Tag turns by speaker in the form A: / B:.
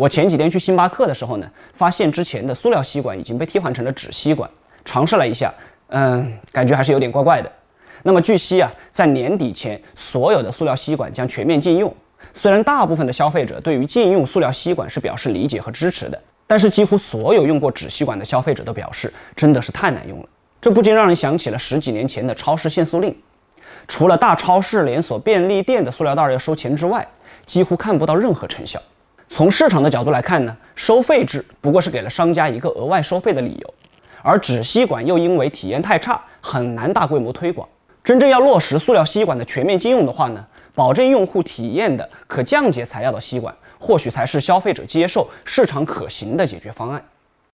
A: 我前几天去星巴克的时候呢，发现之前的塑料吸管已经被替换成了纸吸管，尝试了一下，嗯，感觉还是有点怪怪的。那么据悉啊，在年底前，所有的塑料吸管将全面禁用。虽然大部分的消费者对于禁用塑料吸管是表示理解和支持的，但是几乎所有用过纸吸管的消费者都表示，真的是太难用了。这不禁让人想起了十几年前的超市限塑令。除了大超市、连锁便利店的塑料袋要收钱之外，几乎看不到任何成效。从市场的角度来看呢，收费制不过是给了商家一个额外收费的理由，而纸吸管又因为体验太差，很难大规模推广。真正要落实塑料吸管的全面禁用的话呢，保证用户体验的可降解材料的吸管，或许才是消费者接受、市场可行的解决方案。